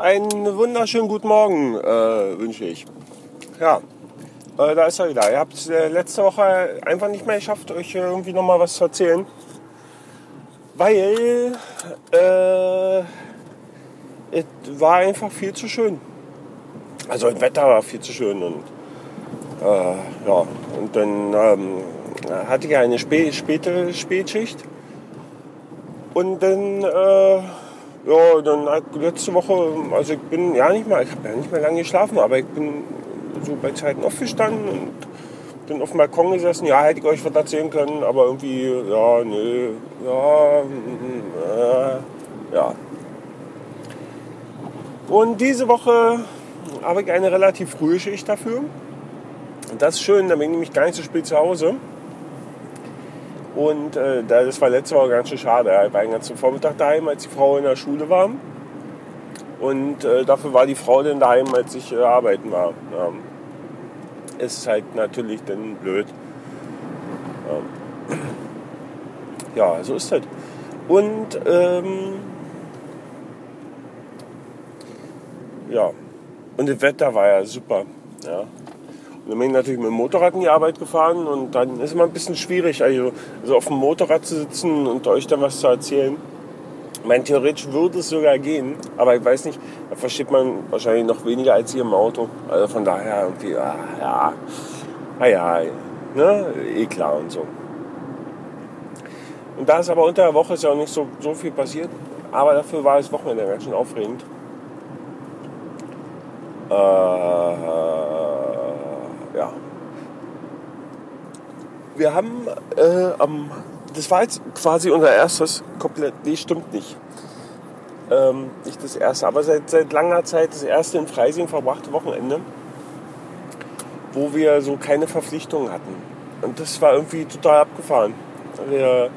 Einen wunderschönen guten Morgen äh, wünsche ich. Ja, äh, da ist er wieder. Ihr habt äh, letzte Woche einfach nicht mehr geschafft, euch irgendwie noch mal was zu erzählen. Weil äh, es war einfach viel zu schön. Also das Wetter war viel zu schön und äh, ja, und dann ähm, hatte ich eine spä späte Spätschicht und dann äh, ja, dann letzte Woche, also ich bin ja nicht mal, ich habe ja nicht mehr lange geschlafen, aber ich bin so bei Zeiten aufgestanden und bin auf dem Balkon gesessen. Ja, hätte ich euch was erzählen können, aber irgendwie, ja, nee, ja, äh, ja. Und diese Woche habe ich eine relativ frühe Schicht dafür. Und das ist schön, da bin ich nämlich gar nicht so spät zu Hause. Und äh, das war letzte Woche ganz schön schade. Ich war den ganzen Vormittag daheim, als die Frau in der Schule war. Und äh, dafür war die Frau dann daheim, als ich äh, arbeiten war. Ja. Ist halt natürlich dann blöd. Ja, ja so ist das. Und ähm, ja, und das Wetter war ja super. Ja. Bin ich natürlich mit dem Motorrad in die Arbeit gefahren und dann ist es immer ein bisschen schwierig, also, also auf dem Motorrad zu sitzen und euch dann was zu erzählen. Mein theoretisch würde es sogar gehen, aber ich weiß nicht, da versteht man wahrscheinlich noch weniger als ihr im Auto. Also von daher irgendwie, ah, ja, naja, ne, eh klar und so. Und da ist aber unter der Woche ist ja auch nicht so, so viel passiert, aber dafür war das Wochenende ganz schön aufregend. Äh, Wir haben äh, am, das war jetzt quasi unser erstes komplett, nee, stimmt nicht. Ähm, nicht das erste, aber seit, seit langer Zeit das erste in Freising verbrachte Wochenende, wo wir so keine Verpflichtungen hatten. Und das war irgendwie total abgefahren. Wir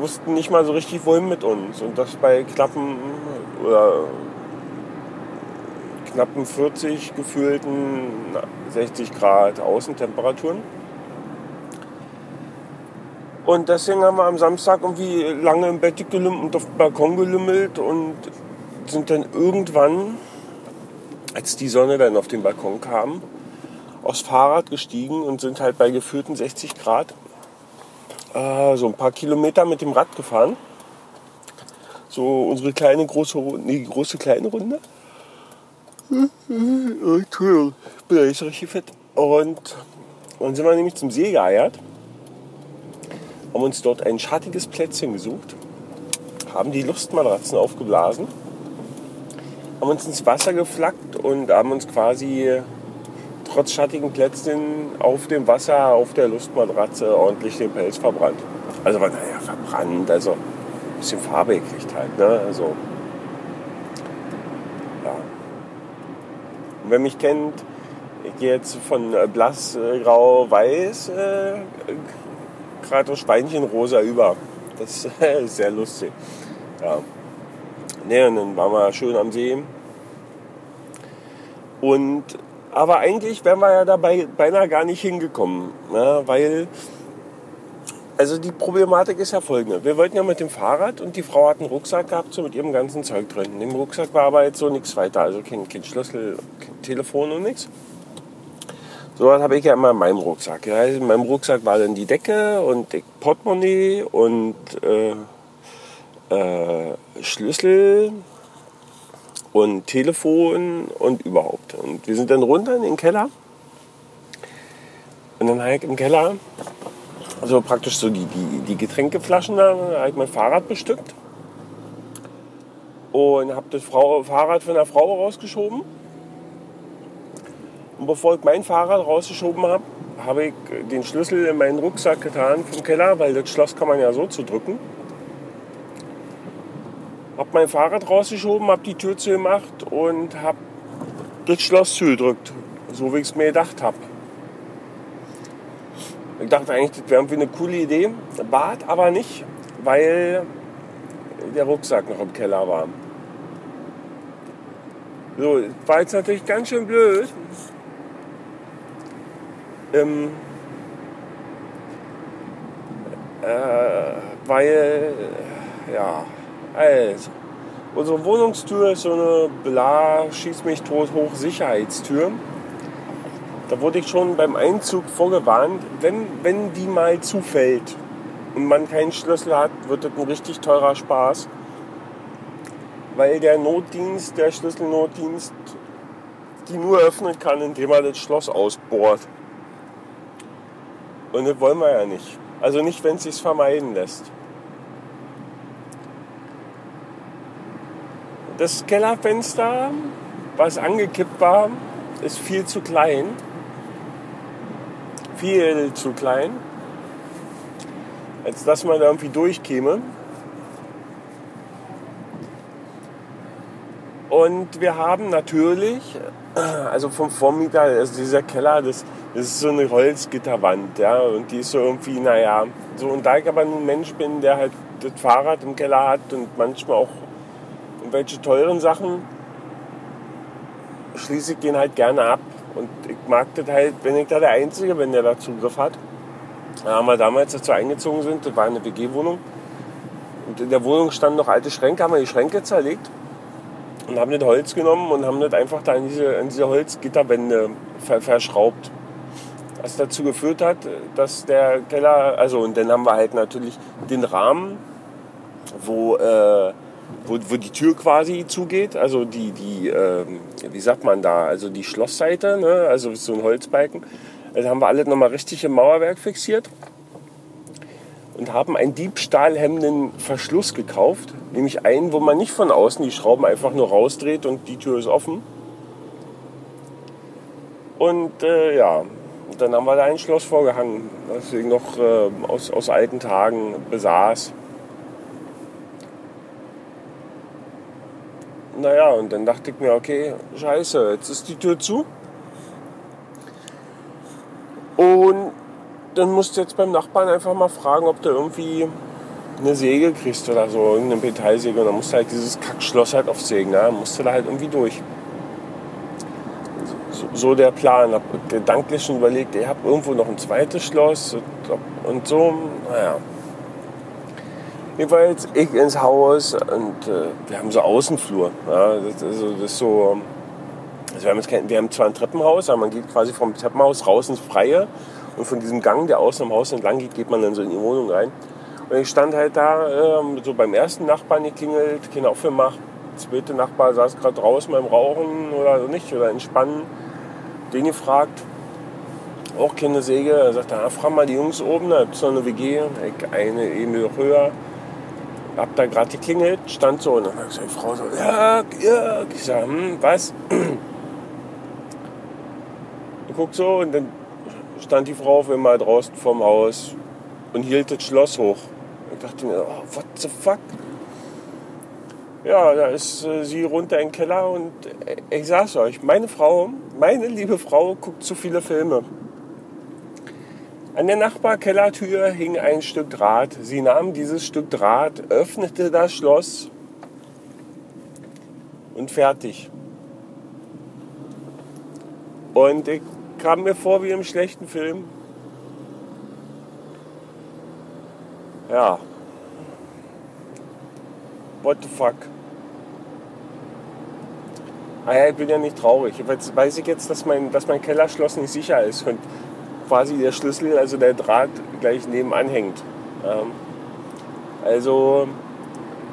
wussten nicht mal so richtig, wohin mit uns. Und das bei knappen oder knappen 40 gefühlten 60 Grad Außentemperaturen. Und deswegen haben wir am Samstag irgendwie lange im Bett gelümmelt und auf dem Balkon gelümmelt und sind dann irgendwann, als die Sonne dann auf den Balkon kam, aufs Fahrrad gestiegen und sind halt bei gefühlten 60 Grad äh, so ein paar Kilometer mit dem Rad gefahren. So unsere kleine, große, nee, große, kleine Runde. Entschuldigung, ich bin ja nicht so richtig fit. Und dann sind wir nämlich zum See geeiert, haben uns dort ein schattiges Plätzchen gesucht, haben die Lustmatratzen aufgeblasen, haben uns ins Wasser geflackt und haben uns quasi trotz schattigen Plätzchen auf dem Wasser, auf der Lustmatratze ordentlich den Pelz verbrannt. Also, naja, verbrannt, also ein bisschen Farbe gekriegt halt, ne? Also, Und wer mich kennt, ich gehe jetzt von äh, blass, äh, grau, weiß, äh, gerade auf Speinchenrosa über. Das ist sehr lustig. Ja. Ne, und dann waren wir schön am See. Und, aber eigentlich wären wir ja dabei beinahe gar nicht hingekommen, ne, weil also die Problematik ist ja folgende. Wir wollten ja mit dem Fahrrad und die Frau hat einen Rucksack gehabt, so mit ihrem ganzen Zeug drin. In dem Rucksack war aber jetzt so nichts weiter. Also kein, kein Schlüssel, kein Telefon und nichts. So was habe ich ja immer in meinem Rucksack. Ja, in meinem Rucksack war dann die Decke und die Portemonnaie und äh, äh, Schlüssel und Telefon und überhaupt. Und wir sind dann runter in den Keller. Und dann habe ich im Keller also praktisch so die, die, die Getränkeflaschen, da habe ich mein Fahrrad bestückt. Und habe das Frau, Fahrrad von der Frau rausgeschoben. Und bevor ich mein Fahrrad rausgeschoben habe, habe ich den Schlüssel in meinen Rucksack getan vom Keller, weil das Schloss kann man ja so zudrücken. Habe mein Fahrrad rausgeschoben, habe die Tür zugemacht und habe das Schloss zugedrückt, so wie ich es mir gedacht habe. Ich dachte eigentlich, das wäre irgendwie eine coole Idee. Bad aber nicht, weil der Rucksack noch im Keller war. So, war jetzt natürlich ganz schön blöd. Ähm, äh, weil, ja, also, Unsere Wohnungstür ist so eine bla, schieß mich tot hoch Sicherheitstür. Da wurde ich schon beim Einzug vorgewarnt, wenn, wenn die mal zufällt und man keinen Schlüssel hat, wird das ein richtig teurer Spaß. Weil der Notdienst, der Schlüsselnotdienst, die nur öffnen kann, indem er das Schloss ausbohrt. Und das wollen wir ja nicht. Also nicht, wenn es sich vermeiden lässt. Das Kellerfenster, was angekippt war, ist viel zu klein. Viel zu klein. Als dass man da irgendwie durchkäme. Und wir haben natürlich, also vom Vormieter, also dieser Keller, das, das ist so eine Holzgitterwand, ja, und die ist so irgendwie, naja, so, und da ich aber nun Mensch bin, der halt das Fahrrad im Keller hat und manchmal auch irgendwelche teuren Sachen, schließe ich den halt gerne ab. Und ich mag das halt, wenn ich da der Einzige bin, der da Zugriff hat. Da haben wir damals dazu eingezogen sind, das war eine WG-Wohnung. Und in der Wohnung standen noch alte Schränke, haben wir die Schränke zerlegt und haben das Holz genommen und haben das einfach da in diese, in diese Holzgitterwände ver verschraubt. Was dazu geführt hat, dass der Keller, also und dann haben wir halt natürlich den Rahmen, wo, äh, wo, wo die Tür quasi zugeht, also die, die äh, wie sagt man da, also die Schlossseite, ne? also so ein Holzbalken. Also haben wir alles nochmal richtig im Mauerwerk fixiert und haben einen diebstahlhemmenden Verschluss gekauft. Nämlich einen, wo man nicht von außen die Schrauben einfach nur rausdreht und die Tür ist offen. Und äh, ja, dann haben wir da ein Schloss vorgehangen, das ich noch äh, aus, aus alten Tagen besaß. Naja, und dann dachte ich mir, okay, scheiße, jetzt ist die Tür zu. Und dann musst du jetzt beim Nachbarn einfach mal fragen, ob du irgendwie eine Säge kriegst oder so, irgendeine Metallsäge. Und dann musst du halt dieses Kackschloss halt aufsägen. Ne? Dann musst du da halt irgendwie durch. So, so der Plan. Hab gedanklich schon überlegt, ich habe irgendwo noch ein zweites Schloss und so. Naja. Jedenfalls ich ins Haus und äh, wir haben so Außenflur. Ja? Das, also, das ist so. Also wir, haben jetzt kein, wir haben zwar ein Treppenhaus, aber man geht quasi vom Treppenhaus raus ins Freie. Und von diesem Gang, der außen am Haus entlang geht, geht man dann so in die Wohnung rein. Und ich stand halt da, äh, so beim ersten Nachbarn geklingelt, keine aufgemacht. Der zweite Nachbar saß gerade draußen beim Rauchen oder nicht, oder entspannen. Den gefragt, auch keine Säge. Er sagte, ah, frag mal die Jungs oben, da gibt es noch eine WG, eine Ebene höher. Hab da gerade geklingelt, stand so und dann hat die Frau so, ja, ja. Ich sag, hm, was? Und guckt so und dann stand die Frau auf einmal draußen vorm Haus und hielt das Schloss hoch. Ich dachte mir, oh, what the fuck? Ja, da ist äh, sie runter in den Keller und äh, ich sag's euch, meine Frau, meine liebe Frau guckt zu viele Filme. An der Nachbarkellertür hing ein Stück Draht. Sie nahm dieses Stück Draht, öffnete das Schloss und fertig. Und ich kam mir vor wie im schlechten Film. Ja. What the fuck? Ah ja, ich bin ja nicht traurig. Jetzt weiß ich jetzt, dass mein, dass mein Kellerschloss nicht sicher ist und quasi der Schlüssel, also der Draht, gleich nebenan hängt. Ähm, also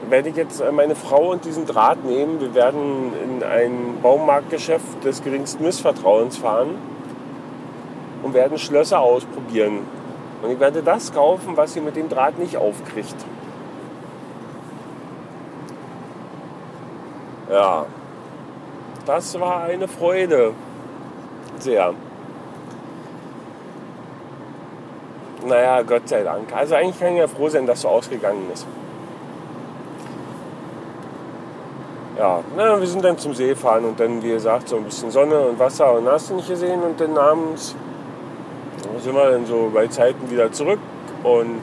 werde ich jetzt meine Frau und diesen Draht nehmen. Wir werden in ein Baumarktgeschäft des geringsten Missvertrauens fahren und werden Schlösser ausprobieren. Und ich werde das kaufen, was sie mit dem Draht nicht aufkriegt. Ja, das war eine Freude. Sehr. Naja, Gott sei Dank. Also eigentlich kann ich ja froh sein, dass so ausgegangen ist. Ja, na, wir sind dann zum See fahren und dann, wie gesagt, so ein bisschen Sonne und Wasser und hast du nicht gesehen und dann abends sind wir dann so bei Zeiten wieder zurück und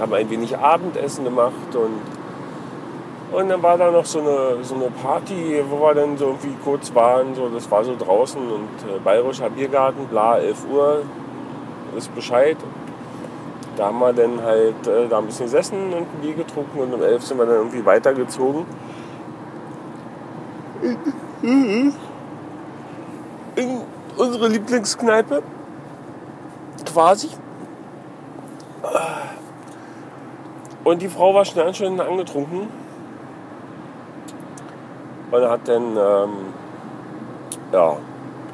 haben ein wenig Abendessen gemacht und, und dann war da noch so eine, so eine Party, wo wir dann so irgendwie kurz waren, so, das war so draußen und äh, Bayerischer Biergarten, bla, 11 Uhr, ist Bescheid. Da da haben wir dann halt äh, da ein bisschen gesessen und ein Bier getrunken und um elf sind wir dann irgendwie weitergezogen. In unsere Lieblingskneipe. Quasi. Und die Frau war schnell schon angetrunken. Und hat dann, ähm, ja,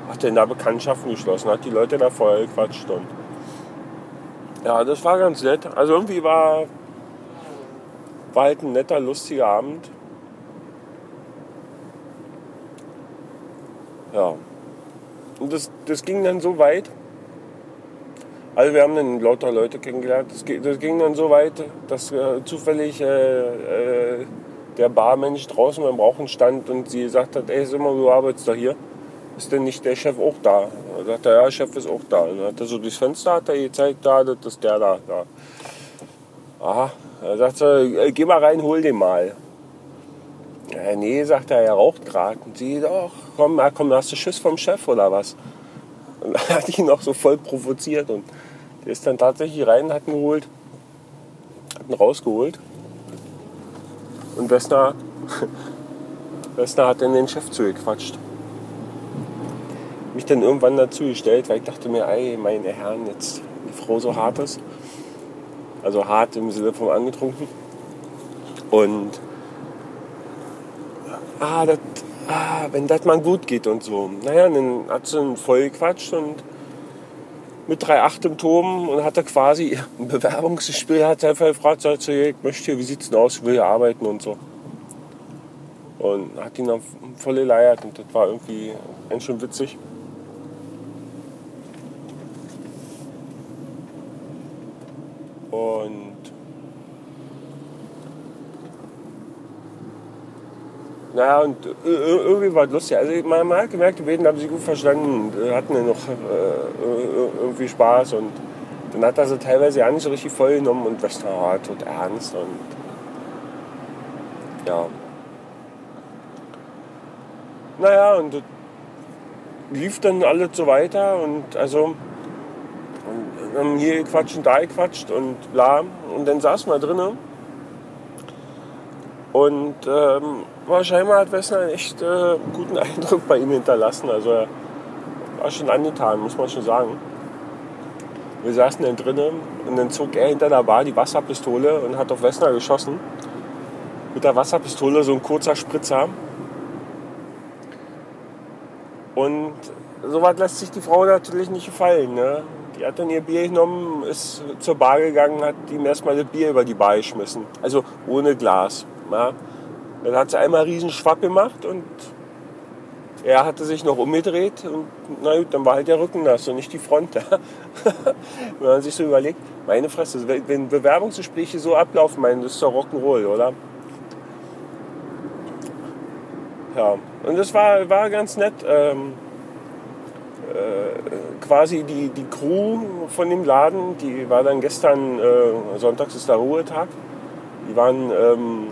hat dann da Bekanntschaften geschlossen, hat die Leute da vorher gequatscht und ja, das war ganz nett. Also irgendwie war, war halt ein netter, lustiger Abend. Ja. Und das, das ging dann so weit. Also wir haben dann lauter Leute kennengelernt. Das, das ging dann so weit, dass äh, zufällig äh, äh, der Barmensch draußen beim Rauchen stand und sie gesagt hat, ey, sag mal, du arbeitest da hier. Ist denn nicht der Chef auch da? Da sagt er, ja, der Chef ist auch da. Und dann hat er so durchs Fenster hat er gezeigt, da, das ist der da. da. Aha. Da sagt er, geh mal rein, hol den mal. Ja, nee, sagt er, er raucht gerade. Und sie, doch, komm, komm, hast du Schiss vom Chef oder was? Dann hat ihn auch so voll provoziert und der ist dann tatsächlich rein, hat ihn geholt, hat ihn rausgeholt. Und Wessner, Wessner hat dann den Chef zugequatscht mich dann irgendwann dazu gestellt, weil ich dachte mir, ey, meine Herren, jetzt die Frau so hart ist. Also hart im Sinne vom angetrunken. Und ah, dat, ah, wenn das mal gut geht und so. Naja, dann hat sie einen voll gequatscht und mit 3,8 im Turm und hatte quasi ein Bewerbungsgespräch, hat einfach gefragt, sagt sie, ich möchte hier, wie sieht's denn aus, ich will hier arbeiten und so. Und hat ihn dann voll geleiert und das war irgendwie ganz schön witzig. Und naja, und irgendwie war es lustig. Also man, hat gemerkt, die beiden haben sich gut verstanden, hatten ja noch äh, irgendwie Spaß und dann hat er sie teilweise ja nicht so richtig voll genommen und das war tot ernst und ja. Naja, und lief dann alles so weiter und also haben hier gequatscht und da gequatscht und bla. Und dann saßen wir drinnen. Und ähm, wahrscheinlich hat Wessner einen echt äh, guten Eindruck bei ihm hinterlassen. Also er war schon angetan, muss man schon sagen. Wir saßen dann drinnen und dann zog er hinter der Bar die Wasserpistole und hat auf Wessner geschossen. Mit der Wasserpistole so ein kurzer Spritzer. Und so was lässt sich die Frau natürlich nicht gefallen. Ne? Die hat dann ihr Bier genommen, ist zur Bar gegangen, hat ihm erstmal das Bier über die Bar geschmissen. Also ohne Glas. Ja. Dann hat sie einmal einen riesen Schwapp gemacht und er hatte sich noch umgedreht und na gut, dann war halt der Rücken nass und nicht die Front da. Wenn man sich so überlegt, meine Fresse, wenn Bewerbungsgespräche so ablaufen, meine, das ist doch Rock'n'Roll, oder? Ja, und das war, war ganz nett. Ähm, äh, quasi die, die Crew von dem Laden, die war dann gestern, äh, sonntags ist der Ruhetag, die waren ähm,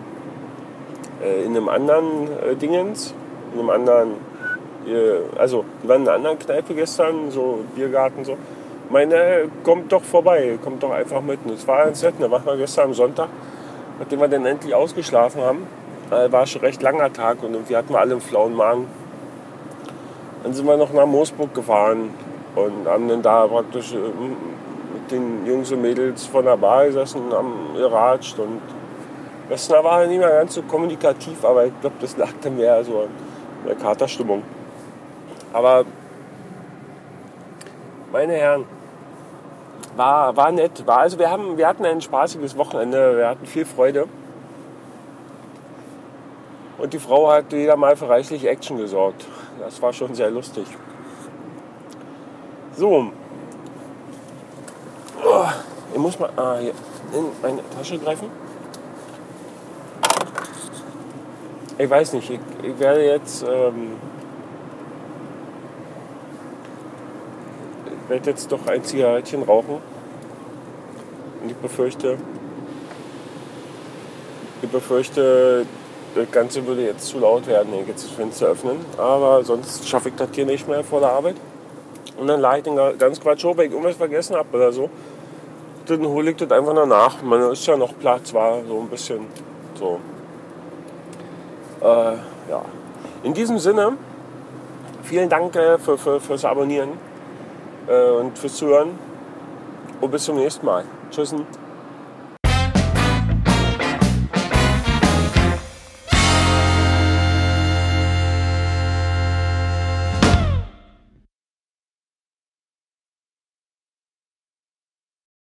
äh, in einem anderen äh, Dingens, in einem anderen, äh, also die waren in einer anderen Kneipe gestern, so Biergarten so. Meine, kommt doch vorbei, kommt doch einfach mit. Und das war ganz nett, da waren wir gestern am Sonntag, nachdem wir dann endlich ausgeschlafen haben, äh, war schon recht langer Tag und irgendwie hatten wir alle einen flauen Magen. Dann sind wir noch nach Moosburg gefahren und haben dann da praktisch äh, mit den Jungs und Mädels von der Bar gesessen, haben geratscht und Wessner war nicht mehr ganz so kommunikativ, aber ich glaube, das lag dann mehr so an der Katerstimmung. Aber meine Herren, war, war nett. War, also wir, haben, wir hatten ein spaßiges Wochenende, wir hatten viel Freude. Und die Frau hat wieder mal für reichlich Action gesorgt. Das war schon sehr lustig. So. Ich muss mal ah, hier in meine Tasche greifen. Ich weiß nicht, ich, ich werde jetzt. Ähm, ich werde jetzt doch ein Zigarettchen rauchen. Und ich befürchte, ich befürchte, das Ganze würde jetzt zu laut werden, hier jetzt das Fenster öffnen. Aber sonst schaffe ich das hier nicht mehr vor der Arbeit. Und dann lade ich den ganz Quatsch hoch, wenn ich irgendwas vergessen habe oder so. dann hole ich das einfach noch nach. Man ist ja noch Platz, war so ein bisschen so. Äh, ja. In diesem Sinne, vielen Dank äh, für, für, fürs Abonnieren äh, und fürs Zuhören. Und bis zum nächsten Mal. Tschüss.